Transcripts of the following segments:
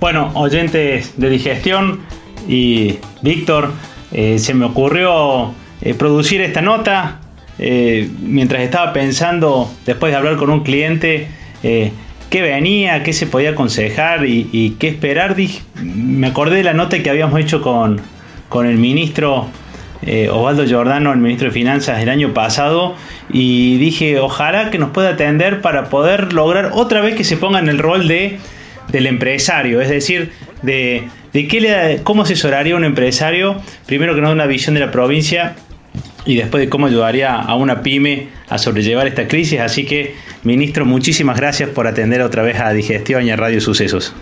Bueno, oyentes de digestión y Víctor, eh, se me ocurrió eh, producir esta nota eh, mientras estaba pensando, después de hablar con un cliente, qué venía, qué se podía aconsejar y, qué esperar. me acordé de la nota que habíamos hecho con, con el ministro Osvaldo Giordano, el ministro de Finanzas, el año pasado, y dije, ojalá que nos pueda atender para poder lograr otra vez que se ponga en el rol de del empresario, es decir, de, de qué le, cómo asesoraría un empresario, primero que no una visión de la provincia y después de cómo ayudaría a una pyme a sobrellevar esta crisis. Así que, ministro, muchísimas gracias por atender otra vez a Digestión y a Radio Sucesos.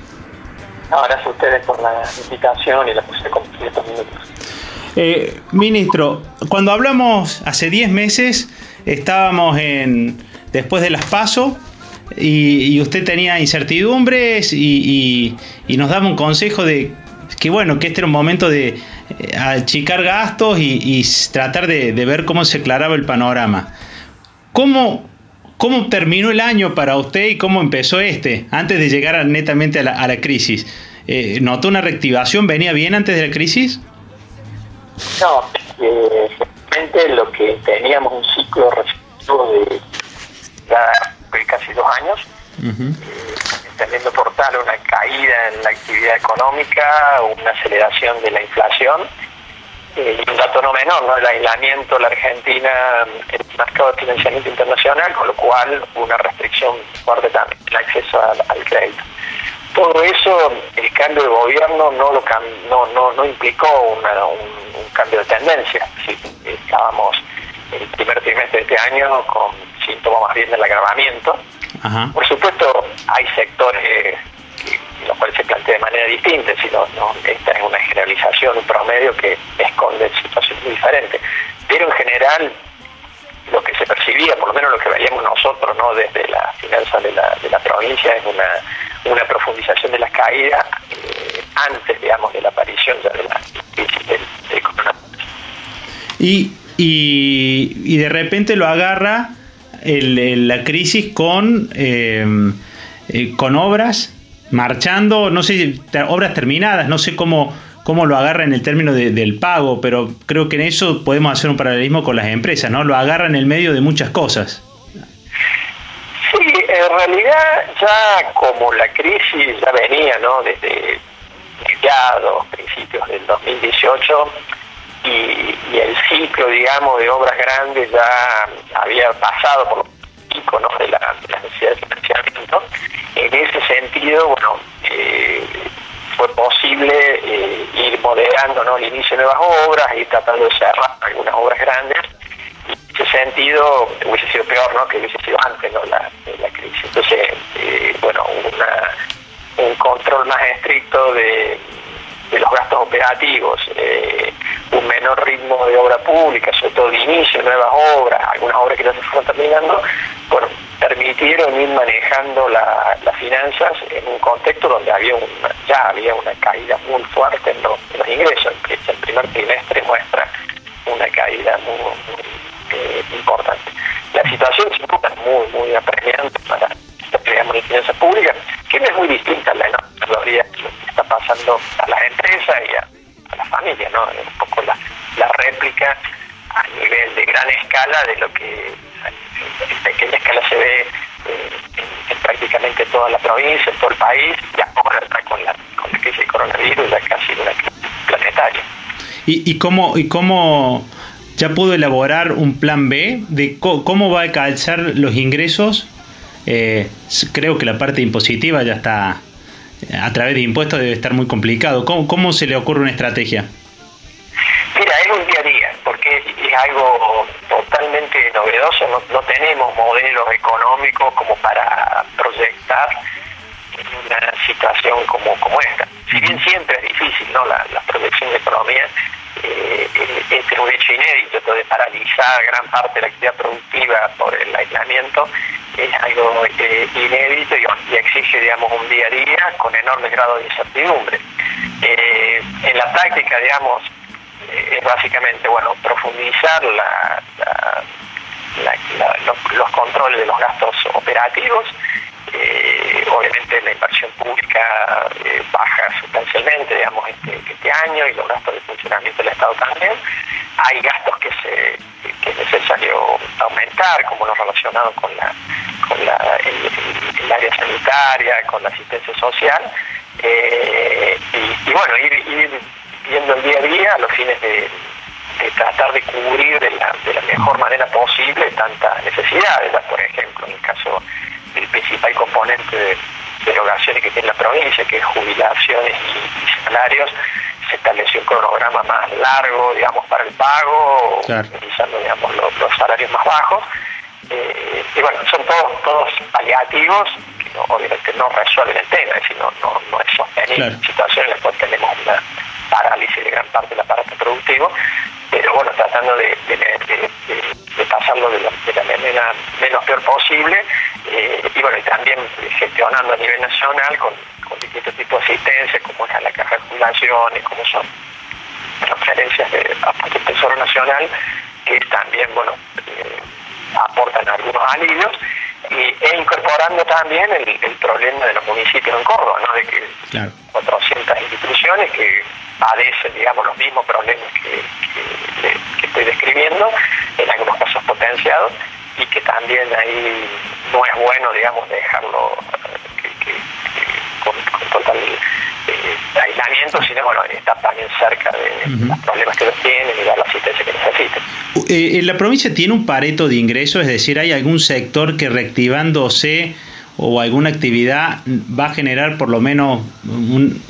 gracias a ustedes por la invitación y la de compartir estos minutos. Eh, ministro, cuando hablamos hace 10 meses, estábamos en después de las PASO y, usted tenía incertidumbres y, nos daba un consejo de que bueno, que este era un momento de eh, achicar gastos y, tratar de, ver cómo se aclaraba el panorama. ¿Cómo, ¿Cómo terminó el año para usted y cómo empezó este, antes de llegar netamente a la, crisis? Eh, ¿Notó una reactivación? ¿Venía bien antes de la crisis? No, eh, lo que teníamos un ciclo de casi dos años, teniendo por tal una caída en la actividad económica, una aceleración de la inflación eh, y un dato no menor, ¿no? el aislamiento de la Argentina en el mercado de financiamiento internacional, con lo cual una restricción fuerte también el acceso al, crédito. Todo eso, el cambio de gobierno no lo no, no, no implicó un, cambio de tendencia. estábamos el primer trimestre de este año con síntomas más bien del agravamiento. Por supuesto, hay sectores que, los cuales se plantea de manera distinta, si no, esta es una generalización, un promedio que esconde situaciones muy diferentes. Pero en general, lo que se percibía, por lo menos lo que veíamos nosotros ¿no? desde la finanza de la, de la provincia, es una, una profundización de las caídas eh, antes, digamos, de la aparición ya de la crisis del, coronavirus. Y, y, y de repente lo agarra la crisis con, em, eh, con obras marchando, no sé, obras terminadas, no sé cómo, cómo lo agarra en el término del pago, pero creo que en eso podemos hacer un paralelismo con las empresas, ¿no? Lo agarra en el medio de muchas cosas. Sí, en realidad ya como la crisis ya venía, ¿no? Desde mediados, principios del 2018, y, el ciclo, digamos, de obras grandes ya había pasado por los picos de, la, necesidad de financiamiento. En ese sentido, bueno, eh, fue posible eh, ir moderando ¿no? el inicio de nuevas obras, ir tratando de cerrar algunas obras grandes. en ese sentido, hubiese sido peor ¿no? que hubiese sido antes ¿no? la, la crisis. Entonces, eh, bueno, una, un control más estricto de de los gastos operativos, eh, un menor ritmo de obra pública, sobre todo de inicio, nuevas obras, algunas obras que ya se fueron terminando, bueno, permitieron ir manejando las finanzas en un contexto donde había ya había una caída muy fuerte en, los, ingresos. El primer trimestre muestra una caída muy, eh, importante. La situación es muy, muy apremiante para digamos, de finanzas públicas, que no es muy distinta a la enorme que está pasando a las empresas y a, un poco la, la réplica a nivel de gran escala de lo que en pequeña escala se ve eh, en, prácticamente toda la provincia, en todo el país, y ahora está con la, con la crisis del coronavirus, ya casi una crisis planetaria. ¿Y, y cómo, y cómo ya pudo elaborar un plan B de cómo va a calzar los ingresos eh, creo que la parte impositiva ya está, a través de impuestos debe estar muy complicado. ¿Cómo, cómo se le ocurre una estrategia? Algo totalmente novedoso, no, tenemos modelos económicos como para proyectar una situación como, como esta. Si bien siempre es difícil, ¿no? La, la proyección de economía, eh, este es un hecho inédito de paralizar gran parte de la actividad productiva por el aislamiento es algo eh, inédito y, exige digamos un día a día con enormes grados de incertidumbre eh, en la práctica digamos es básicamente bueno profundizar la, los, controles de los gastos operativos obviamente la inversión pública baja sustancialmente, digamos, este, este año y los gastos de funcionamiento del Estado también. Hay gastos que, se, que es necesario aumentar, como los relacionados con, la, con la, el, área sanitaria, con la asistencia social. Eh, y, bueno, ir, viendo el día a día a los fines de, tratar de cubrir de la, de la mejor manera posible tantas necesidades. Por ejemplo, en el caso del principal componente de derogaciones que tiene la provincia, que es jubilaciones y, salarios, se estableció un cronograma más largo, digamos, para el pago, utilizando, digamos, los, salarios más bajos. Eh, y bueno, son todos, todos paliativos que obviamente no resuelven el tema, es decir, no, no, es sostenible situaciones situación en la cual tenemos una parálisis de gran parte del aparato productivo, pero bueno, tratando de, pasarlo de la, manera menos peor posible eh, y bueno, y también gestionando a nivel nacional con, distintos tipos de asistencia, como es la caja de jubilaciones, como son transferencias de del Tesoro Nacional, que también, bueno, eh, aportan algunos alivios, e incorporando también el, problema de los municipios en Córdoba, ¿no? de que 400 instituciones que padecen, digamos, los mismos problemas que, estoy describiendo, en algunos casos potenciados, y que también ahí no es bueno, digamos, dejarlo eh, con, total eh, aislamiento, sino bueno, estar también cerca de los problemas que los tienen y dar la asistencia que necesiten. Eh, ¿La provincia tiene un pareto de ingresos? Es decir, ¿hay algún sector que reactivándose o alguna actividad va a generar por lo menos un,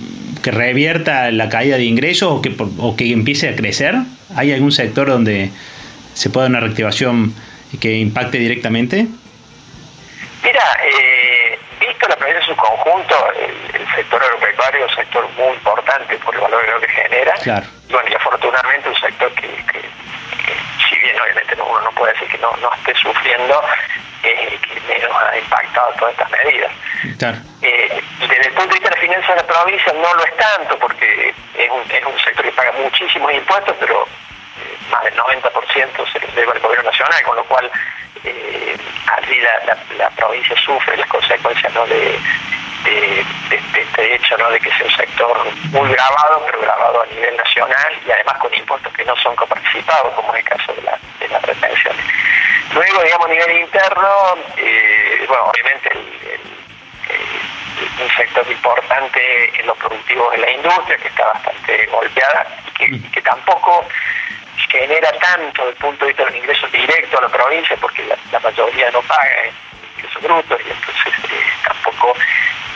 que revierta la caída de ingresos o que, o que empiece a crecer? ¿Hay algún sector donde se pueda una reactivación que impacte directamente? Mira, eh, visto la provincia en su conjunto, el, sector agropecuario es un sector muy importante por el valor que genera. Claro. Y bueno, y afortunadamente un sector que, si bien obviamente uno no puede decir que no, no esté sufriendo, eh, que menos ha impactado todas estas medidas. Claro. Eh, desde el punto de vista de la finanza de la provincia no lo es tanto porque es un, es un sector que paga muchísimos impuestos, pero más del 90% se les debe al gobierno nacional, con lo cual eh, allí la, provincia sufre las consecuencias ¿no? de, este hecho ¿no? de que sea un sector muy grabado, pero grabado a nivel nacional y además con impuestos que no son coparticipados, como en el caso de, la, de las retenciones. Luego, digamos, a nivel interno, eh, bueno, obviamente un sector importante en los productivos de la industria, que está bastante golpeada y que tampoco genera tanto desde el punto de vista de los ingresos directos a la provincia, porque la, mayoría no paga ingresos brutos, y entonces eh, tampoco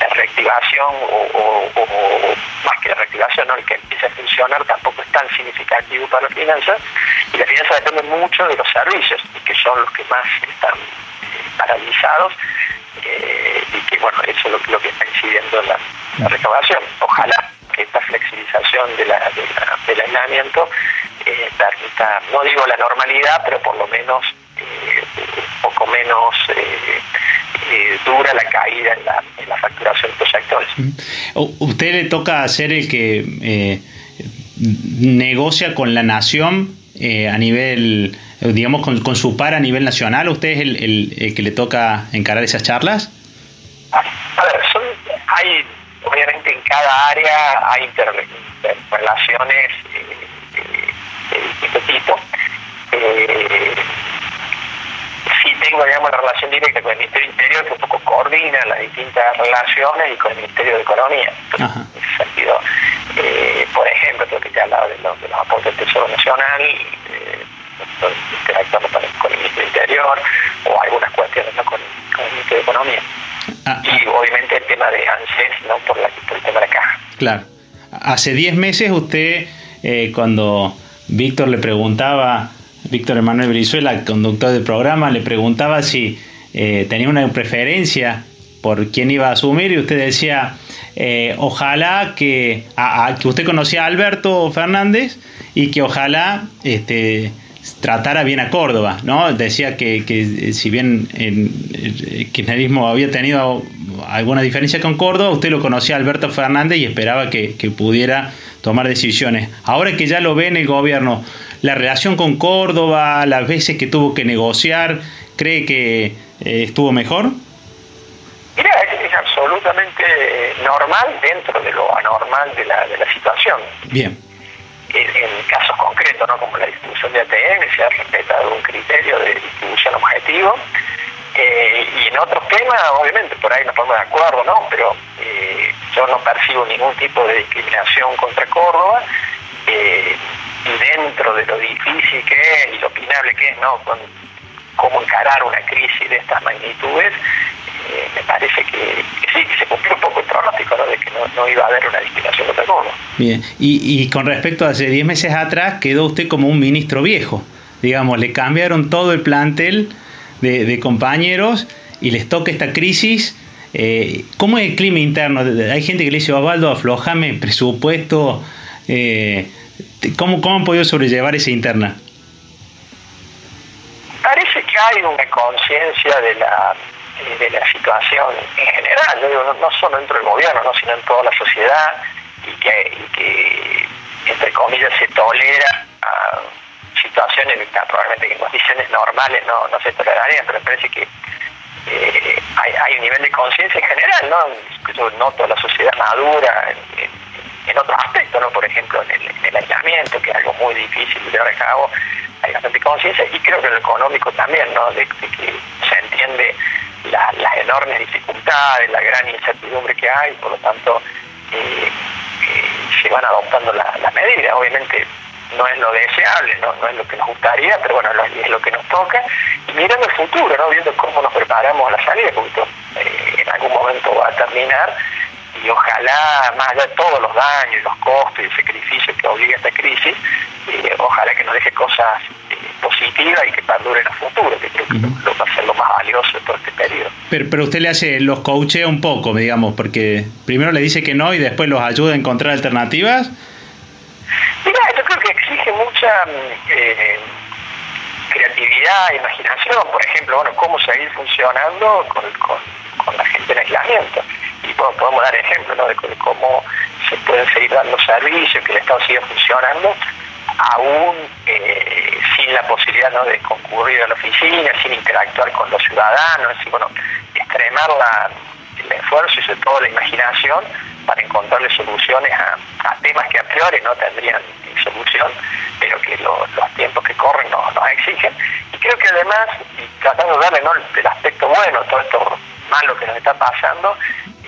la reactivación, o, más que la reactivación, ¿no? el que empiece a funcionar tampoco es tan significativo para las finanzas, y las finanzas dependen mucho de los servicios, que son los que más están paralizados, eh, y que bueno, eso es lo, que está incidiendo en la, recaudación. Ojalá que esta flexibilización de la, del aislamiento eh, permita, no digo la normalidad, pero por lo menos eh, un poco menos eh, dura la caída en la, la facturación de estos sectores. Usted le toca ser el que negocia con la nación a nivel, digamos, con, su par a nivel nacional. ¿Usted es el, el, que le toca encarar esas charlas? A ver, hay, obviamente en cada área hay interrelaciones de este tipo. Eh, tengo, digamos, la relación directa con el Ministerio Interior, que un poco coordina las distintas relaciones y con el Ministerio de Economía. en ese sentido, eh, por ejemplo, creo que te he hablado de, los, de los aportes del Tesoro Nacional, eh, interactuando con el, con el, Ministerio Interior, o algunas cuestiones ¿no? con, con, el Ministerio de Economía. Ah, y ah. obviamente el tema de ANSES, ¿no? por, la, por el tema de la caja. Claro. Hace 10 meses usted, eh, cuando Víctor le preguntaba, Víctor Emanuel Brizuela, conductor del programa, le preguntaba si eh, tenía una preferencia por quién iba a asumir y usted decía, eh, ojalá que, que usted conocía a Alberto Fernández y que ojalá este, tratara bien a Córdoba, ¿no? Decía que, que si bien el kirchnerismo había tenido alguna diferencia con Córdoba, usted lo conocía a Alberto Fernández y esperaba que, que pudiera tomar decisiones. Ahora que ya lo ve en el gobierno, la relación con Córdoba, las veces que tuvo que negociar, ¿cree que eh, estuvo mejor? Mira, es, absolutamente normal dentro de lo anormal de la, de la situación. Bien. En, casos concretos, ¿no? como la distribución de ATM, se ha respetado un criterio de distribución objetivo. Eh, y en otros temas, obviamente, por ahí nos ponemos de acuerdo, ¿no? Pero eh, yo no percibo ningún tipo de discriminación contra Córdoba. Eh, dentro de lo difícil que es y lo opinable que es, ¿no? Con, cómo encarar una crisis de estas magnitudes, eh, me parece que, sí, que se cumplió un poco el pronóstico de que no, iba a haber una discriminación de modo. Bien, y, y con respecto a hace 10 meses atrás, quedó usted como un ministro viejo. Digamos, le cambiaron todo el plantel de, compañeros y les toca esta crisis. Eh, ¿Cómo es el clima interno? Hay gente que le dice, Osvaldo, aflojame presupuesto. Eh, ¿cómo, ¿Cómo han podido sobrellevar esa interna? Parece que hay una conciencia de la de la situación en general, no, solo dentro del gobierno, ¿no? sino en toda la sociedad, y que, entre comillas, se tolera situaciones que probablemente en condiciones normales no, no se tolerarían, pero parece que eh, hay, un nivel de conciencia en general, ¿no? Yo noto la sociedad madura en, otros aspectos, ¿no? Por ejemplo, en el, aislamiento, que es algo muy difícil de llevar a cabo, hay bastante conciencia, y creo que en lo económico también, ¿no? de que se entiende las enormes dificultades, la gran incertidumbre que hay, por lo tanto eh, eh, se van adoptando las medidas. Obviamente no es lo deseable, ¿no? no es lo que nos gustaría, pero bueno, es lo que nos toca. Y mirando el futuro, ¿no? viendo cómo nos preparamos a la salida, porque eh, en algún momento va a terminar y ojalá, más allá de todos los daños, los costos y el sacrificio que obliga esta crisis, ojalá que nos deje cosas positiva y que perdure en el futuro, que creo que lo, va a ser lo más valioso de todo este periodo. Pero, pero usted le hace, los coachea un poco, digamos, porque primero le dice que no y después los ayuda a encontrar alternativas. Mira, yo creo que exige mucha eh, creatividad, imaginación, por ejemplo, bueno, cómo seguir funcionando con, con, la gente en aislamiento. Y podemos dar ejemplos ¿no? de cómo se pueden seguir dando servicios, que el Estado siga funcionando aún eh, sin la posibilidad ¿no? de concurrir a la oficina, sin interactuar con los ciudadanos, y bueno, extremar la, el esfuerzo y sobre todo la imaginación para encontrarle soluciones a, temas que a priori no tendrían solución, pero que los tiempos que corren nos, nos exigen. Y creo que además, tratando de darle ¿no? el aspecto bueno, todo esto malo que nos está pasando,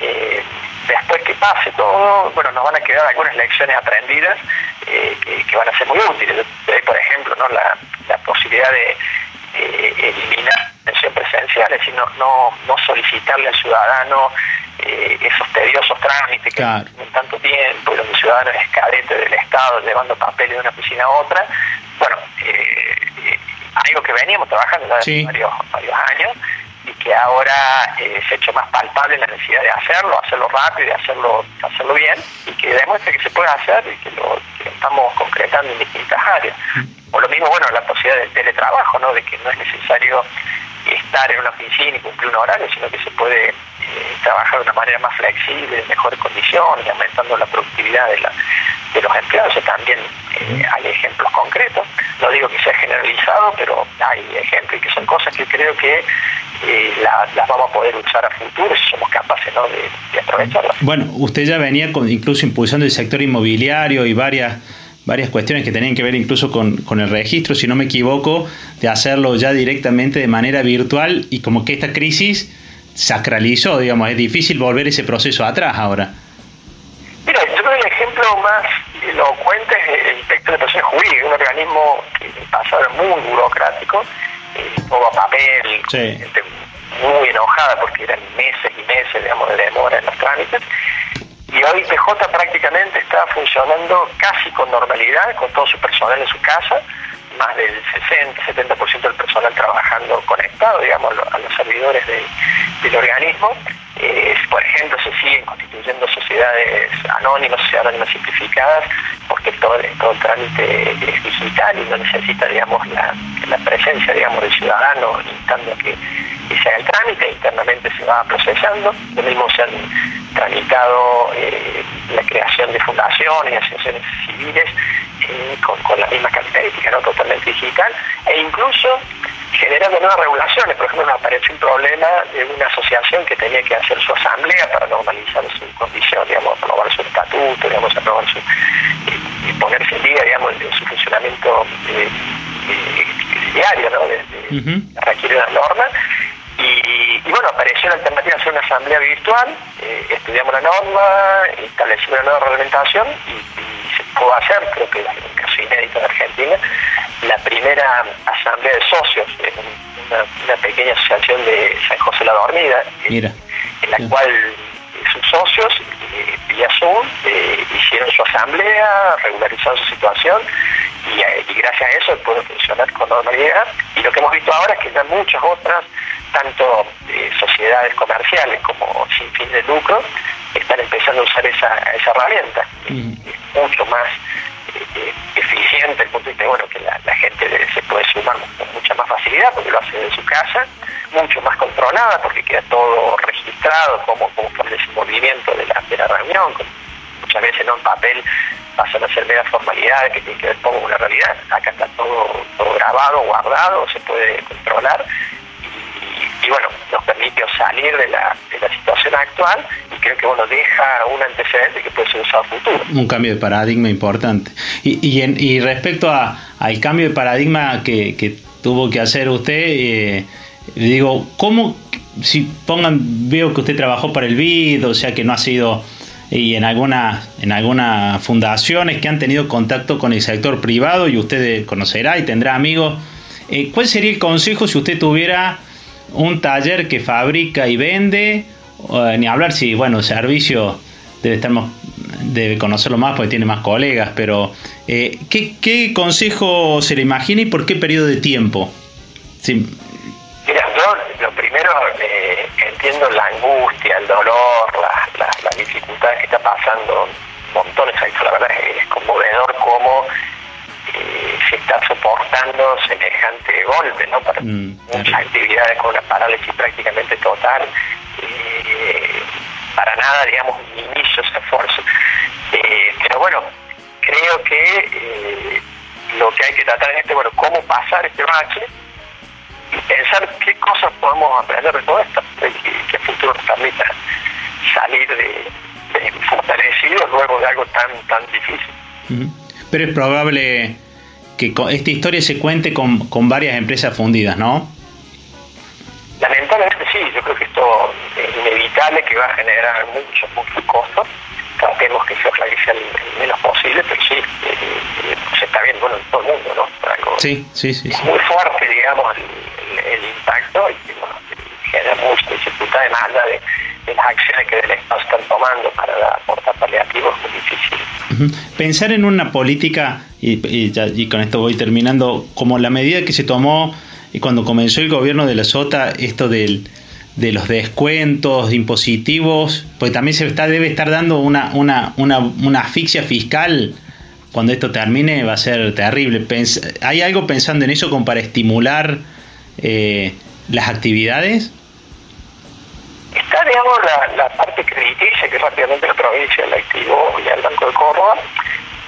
eh, después que pase todo, bueno, nos van a quedar algunas lecciones aprendidas eh, que, van a ser muy útiles. por ejemplo, ¿no? la, posibilidad de eliminar la atención presencial, es decir, no, no, solicitarle al ciudadano eh, esos tediosos trámites que en tanto tiempo, donde el ciudadano es cadete del Estado llevando papeles de una oficina a otra. Bueno, eh, algo que veníamos trabajando hace varios, varios años y que ahora eh, se ha hecho más palpable la necesidad de hacerlo, hacerlo rápido y hacerlo, hacerlo bien, y que demuestre que se puede hacer y que lo, estamos concretando en distintas áreas. O lo mismo, bueno, la posibilidad del teletrabajo, ¿no? de que no es necesario estar en una oficina y cumplir un horario, sino que se puede eh, trabajar de una manera más flexible, en mejores condiciones, aumentando la productividad de, la, de los empleados. también eh, hay ejemplos concretos. No digo que sea generalizado, pero hay ejemplos y que son cosas que creo que eh, las vamos a poder usar a futuro si somos capaces de, aprovecharlas. Bueno, usted ya venía con, incluso impulsando el sector inmobiliario y varias varias cuestiones que tenían que ver incluso con, con, el registro, si no me equivoco, de hacerlo ya directamente de manera virtual y como que esta crisis sacralizó, digamos, es difícil volver ese proceso atrás ahora. Mira, yo creo que el ejemplo más elocuente es el inspector de protección jurídica, un organismo que pasado era muy burocrático, todo a papel, gente muy enojada porque eran meses y meses digamos, de demora en los trámites. Y hoy PJ prácticamente está funcionando casi con normalidad, con todo su personal en su casa, más del 60-70% del personal trabajando conectado, digamos, a los servidores del organismo. Eh, por ejemplo, se siguen constituyendo sociedades anónimas, sociedades anónimas simplificadas, porque todo, el trámite es digital y no necesita, digamos, la, presencia, digamos, del ciudadano instando que, que se haga el trámite, internamente se va procesando. Lo mismo se han tramitado eh, la creación de fundaciones asociaciones civiles eh, con, con, la misma característica, ¿no? totalmente digital, e incluso generando nuevas regulaciones. Por ejemplo, nos apareció un problema de una asociación que tenía que hacer su asamblea para normalizar su condición, digamos, aprobar su estatuto, digamos, aprobar su, y, ponerse en día, digamos, en su funcionamiento eh, eh, diario, ¿no? De, requiere las normas. Y, bueno, apareció la alternativa de hacer una asamblea virtual, eh, estudiamos la norma, establecimos una nueva reglamentación y, pudo hacer, creo que es un caso inédito en Argentina, la primera asamblea de socios, una, pequeña asociación de San José la Dormida, en la cual sus socios eh, vía Zoom eh, hicieron su asamblea, regularizaron su situación y, y, gracias a eso puede funcionar con normalidad. Y lo que hemos visto ahora es que ya muchas otras tanto eh, sociedades comerciales como sin fin de lucro, están empezando a usar esa, esa herramienta. Es mucho más eh, eficiente el punto de vista bueno, que la, gente se puede sumar con mucha más facilidad porque lo hace de su casa, mucho más controlada porque queda todo registrado como, como fue el desenvolvimiento de la, de la reunión, muchas veces no en papel pasan a ser meras formalidades que tienen que ver con una realidad, acá está todo, todo grabado, guardado, se puede controlar y bueno, nos permite salir de la, de la situación actual y creo que bueno, deja un antecedente que puede ser usado a futuro. Un cambio de paradigma importante. Y, y, en, y respecto a, al cambio de paradigma que, que tuvo que hacer usted, eh, digo, ¿cómo, si pongan, veo que usted trabajó para el BID, o sea que no ha sido y en algunas en algunas fundaciones que han tenido contacto con el sector privado y usted conocerá y tendrá amigos. Eh, ¿Cuál sería el consejo si usted tuviera un taller que fabrica y vende, ni hablar si, bueno, servicio debe estar debe conocerlo más porque tiene más colegas, pero eh, ¿qué, consejo se le imagina y por qué periodo de tiempo? Mira, yo lo primero eh, entiendo la angustia, el dolor, la, dificultades que está pasando montones, la verdad es, es conmovedor cómo eh, se está soportando semejante golpe, ¿no? Para mm, muchas actividades con una parálisis prácticamente total, eh, para nada, digamos, inicio ese esfuerzo. Eh, pero bueno, creo que lo que hay que tratar en este, bueno, cómo pasar este bache y pensar qué cosas podemos aprender de todo esto, y el futuro nos permita salir de, de fortalecidos luego de algo tan, tan difícil pero es probable que esta historia se cuente con, con varias empresas fundidas, ¿no? Lamentablemente sí, yo creo que esto es inevitable que va a generar muchos, muchos costos. Tratemos que se realice el, menos posible, pero sí, eh, eh, se está viendo bueno, en todo el mundo, ¿no? sí, sí, sí, Muy fuerte, digamos, el, impacto y bueno, genera mucha dificultad de mala de las acciones que del Estado están tomando para aportar paliativos es muy difícil. Pensar en una política, y, con esto voy terminando, como la medida que se tomó cuando comenzó el gobierno de la Sota, esto del, de los descuentos impositivos, pues también se está, debe estar dando una, una, una, una asfixia fiscal cuando esto termine va a ser terrible. ¿Hay algo pensando en eso como para estimular eh, las actividades? La, parte crediticia que rápidamente la provincia la activó y al Banco de Córdoba.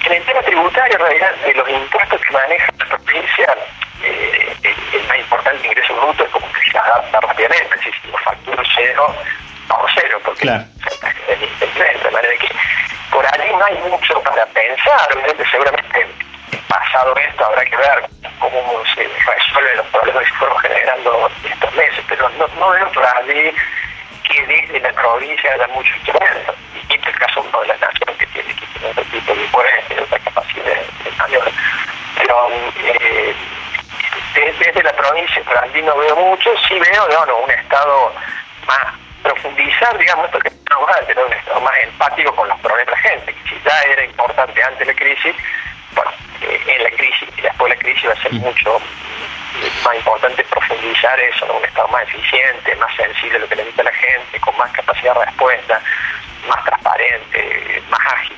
En el tema tributario, en realidad, de los impuestos que maneja la provincia, eh, el, más importante ingreso bruto es como que se adapta rápidamente. Si lo facturo cero, vamos cero, porque claro. de manera que por ahí no hay mucho para pensar. Obviamente, seguramente pasado esto habrá que ver cómo se resuelven los problemas que fueron generando estos meses, pero no, no veo por allí que desde la provincia haya mucho instrumentos. Y este es el caso uno de la nación que tiene que tener otro tipo de impuestos, otra capacidad de maniobra. Pero eh, desde, la provincia, por allí no veo mucho, sí veo no, un estado más profundizar, digamos, esto que estamos a tener un estado más empático con los problemas de la gente, que si ya era importante antes de la crisis, bueno, eh, en la crisis y después de la crisis va a ser mucho más importante profundizar eso, un estado más eficiente, más sensible a lo que necesita la gente, con más capacidad de respuesta, más transparente, más ágil.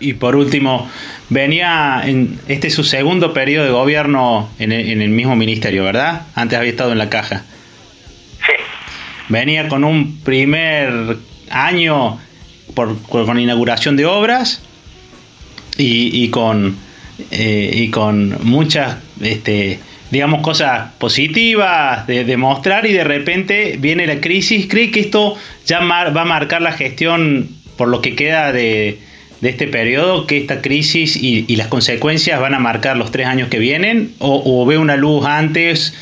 Y por último, venía en este es su segundo periodo de gobierno en el, mismo ministerio, ¿verdad? Antes había estado en la caja. Sí. Venía con un primer año por, con inauguración de obras y, y con eh, y con muchas este, digamos, cosas positivas, de demostrar y de repente viene la crisis. ¿Cree que esto ya va a marcar la gestión por lo que queda de, este periodo, que esta crisis y, las consecuencias van a marcar los tres años que vienen? ¿O, ve una luz antes,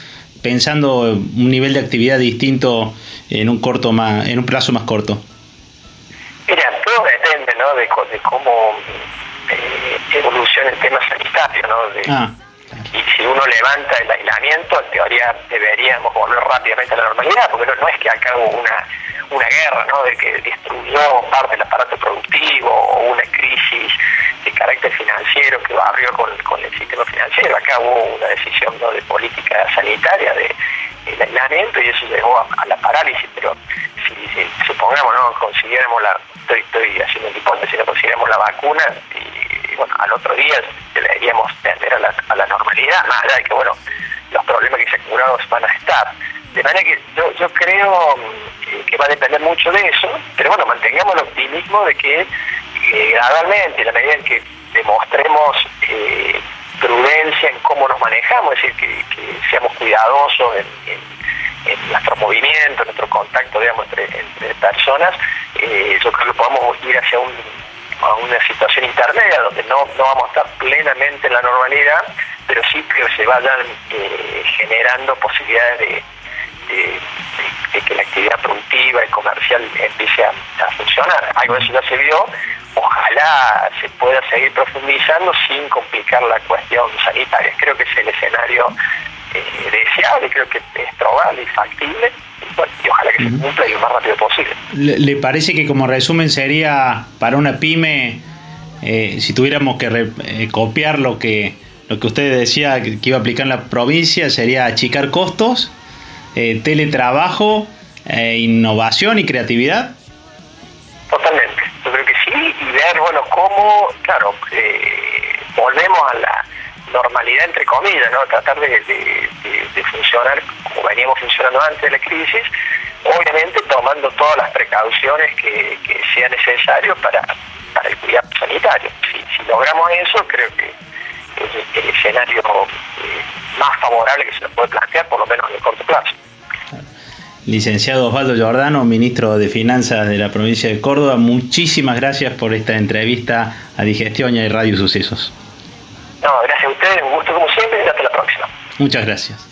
pensando un nivel de actividad distinto en un, corto más, en un plazo más corto? Mira, todo depende ¿no? de, cómo evoluciona el tema sanitario. ¿no? Ah y si uno levanta el aislamiento, en teoría deberíamos volver rápidamente a la normalidad, porque no, es que acá hubo una, una guerra, ¿no? De que destruyó parte del aparato productivo o una crisis de carácter financiero que barrió con, con el sistema financiero. Acá hubo una decisión ¿no? de política sanitaria de el aislamiento y eso llevó a, la parálisis, pero si, supongamos, ¿no? Consiguiéramos la, estoy, estoy haciendo hipótesis, no consiguiéramos la vacuna y, bueno, al otro día deberíamos tender a la, normalidad, más allá de que, bueno, los problemas que se acumulados van a estar. De manera que yo, yo creo eh, que va a depender mucho de eso, pero bueno, mantengamos el optimismo de que eh, gradualmente, en la medida en que demostremos eh, prudencia en cómo nos manejamos, es decir, que, seamos cuidadosos en, nuestro movimiento, en nuestro contacto, digamos, entre, entre personas, yo creo que podamos ir hacia un a una situación intermedia donde no, no vamos a estar plenamente en la normalidad, pero sí que se vayan eh, generando posibilidades de, que la actividad productiva y comercial empiece a, funcionar. Algo de eso ya se vio, ojalá se pueda seguir profundizando sin complicar la cuestión sanitaria. Creo que es el escenario eh, deseable, creo que es probable y factible y ojalá que se cumpla y lo más rápido posible. ¿Le, parece que como resumen sería para una pyme, eh, si tuviéramos que eh, copiar lo que, lo que usted decía que, iba a aplicar en la provincia, sería achicar costos, eh, teletrabajo, innovación y creatividad? Totalmente, yo creo que sí, y ver, bueno, cómo, claro, volvemos a la normalidad entre comillas, ¿no? Tratar de, funcionar como veníamos funcionando antes de la crisis, obviamente tomando todas las precauciones que, que sean necesarias para, para el cuidado sanitario. Si, logramos eso, creo que es el escenario eh, más favorable que se nos puede plantear, por lo menos en el corto plazo. Licenciado Osvaldo Giordano, ministro de Finanzas de la provincia de Córdoba, muchísimas gracias por esta entrevista a Digestión y Radio Sucesos. No, gracias a ustedes, un gusto como siempre y hasta la próxima. Muchas gracias.